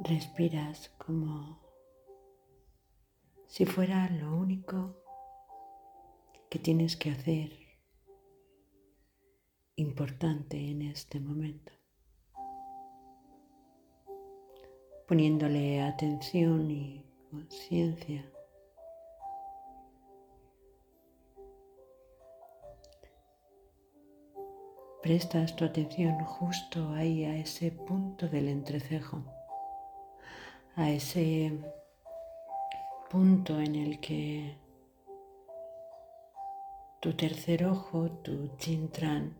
respiras como si fuera lo único que tienes que hacer importante en este momento. Poniéndole atención y conciencia. Prestas tu atención justo ahí a ese punto del entrecejo a ese punto en el que tu tercer ojo, tu chintran,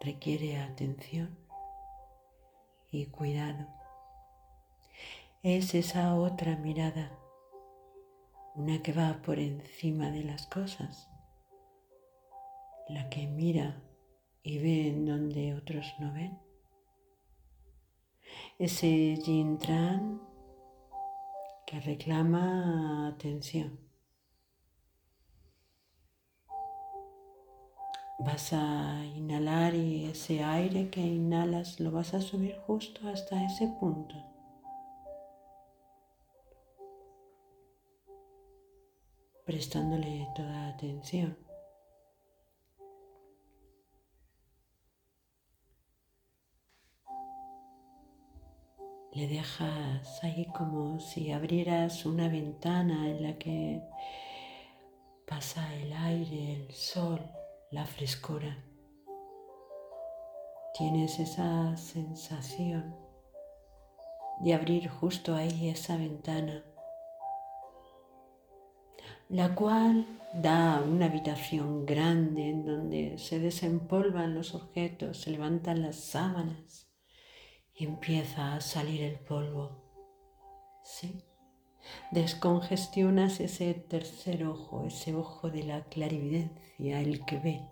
requiere atención y cuidado. Es esa otra mirada una que va por encima de las cosas, la que mira y ve en donde otros no ven. Ese Jintran que reclama atención. Vas a inhalar y ese aire que inhalas lo vas a subir justo hasta ese punto. Prestándole toda atención. Le dejas ahí como si abrieras una ventana en la que pasa el aire, el sol, la frescura. Tienes esa sensación de abrir justo ahí esa ventana la cual da una habitación grande en donde se desempolvan los objetos, se levantan las sábanas y empieza a salir el polvo. ¿Sí? Descongestionas ese tercer ojo, ese ojo de la clarividencia, el que ve,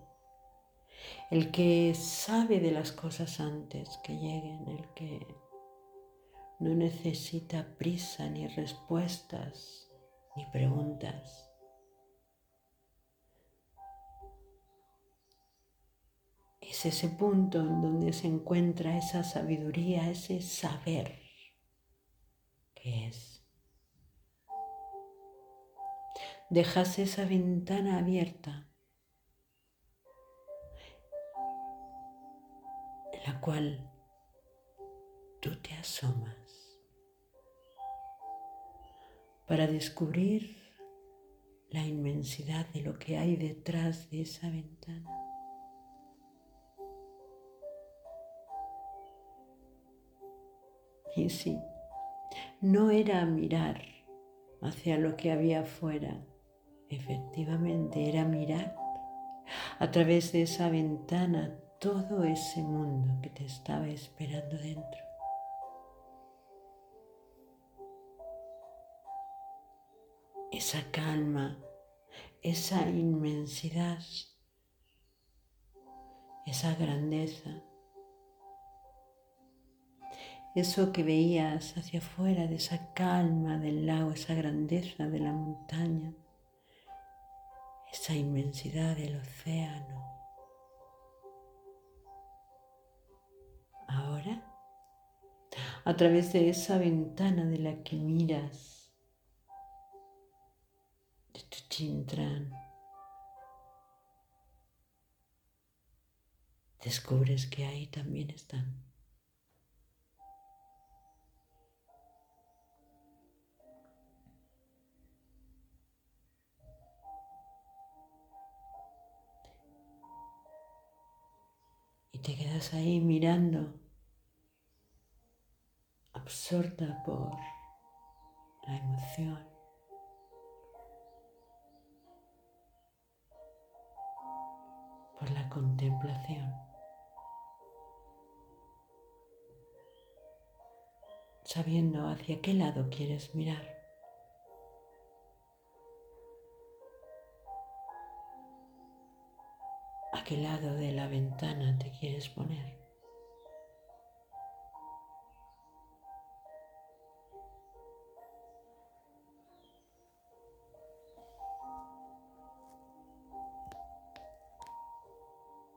el que sabe de las cosas antes que lleguen, el que no necesita prisa ni respuestas ni preguntas Es ese punto en donde se encuentra esa sabiduría, ese saber que es. Dejas esa ventana abierta en la cual tú te asomas para descubrir la inmensidad de lo que hay detrás de esa ventana. Y sí, no era mirar hacia lo que había afuera, efectivamente era mirar a través de esa ventana todo ese mundo que te estaba esperando dentro. Esa calma, esa inmensidad, esa grandeza eso que veías hacia afuera de esa calma del lago, esa grandeza de la montaña, esa inmensidad del océano. Ahora, a través de esa ventana de la que miras, de tu chintran, descubres que ahí también están te quedas ahí mirando, absorta por la emoción. Por la contemplación. Sabiendo hacia qué lado quieres mirar. a qué lado de la ventana te quieres poner.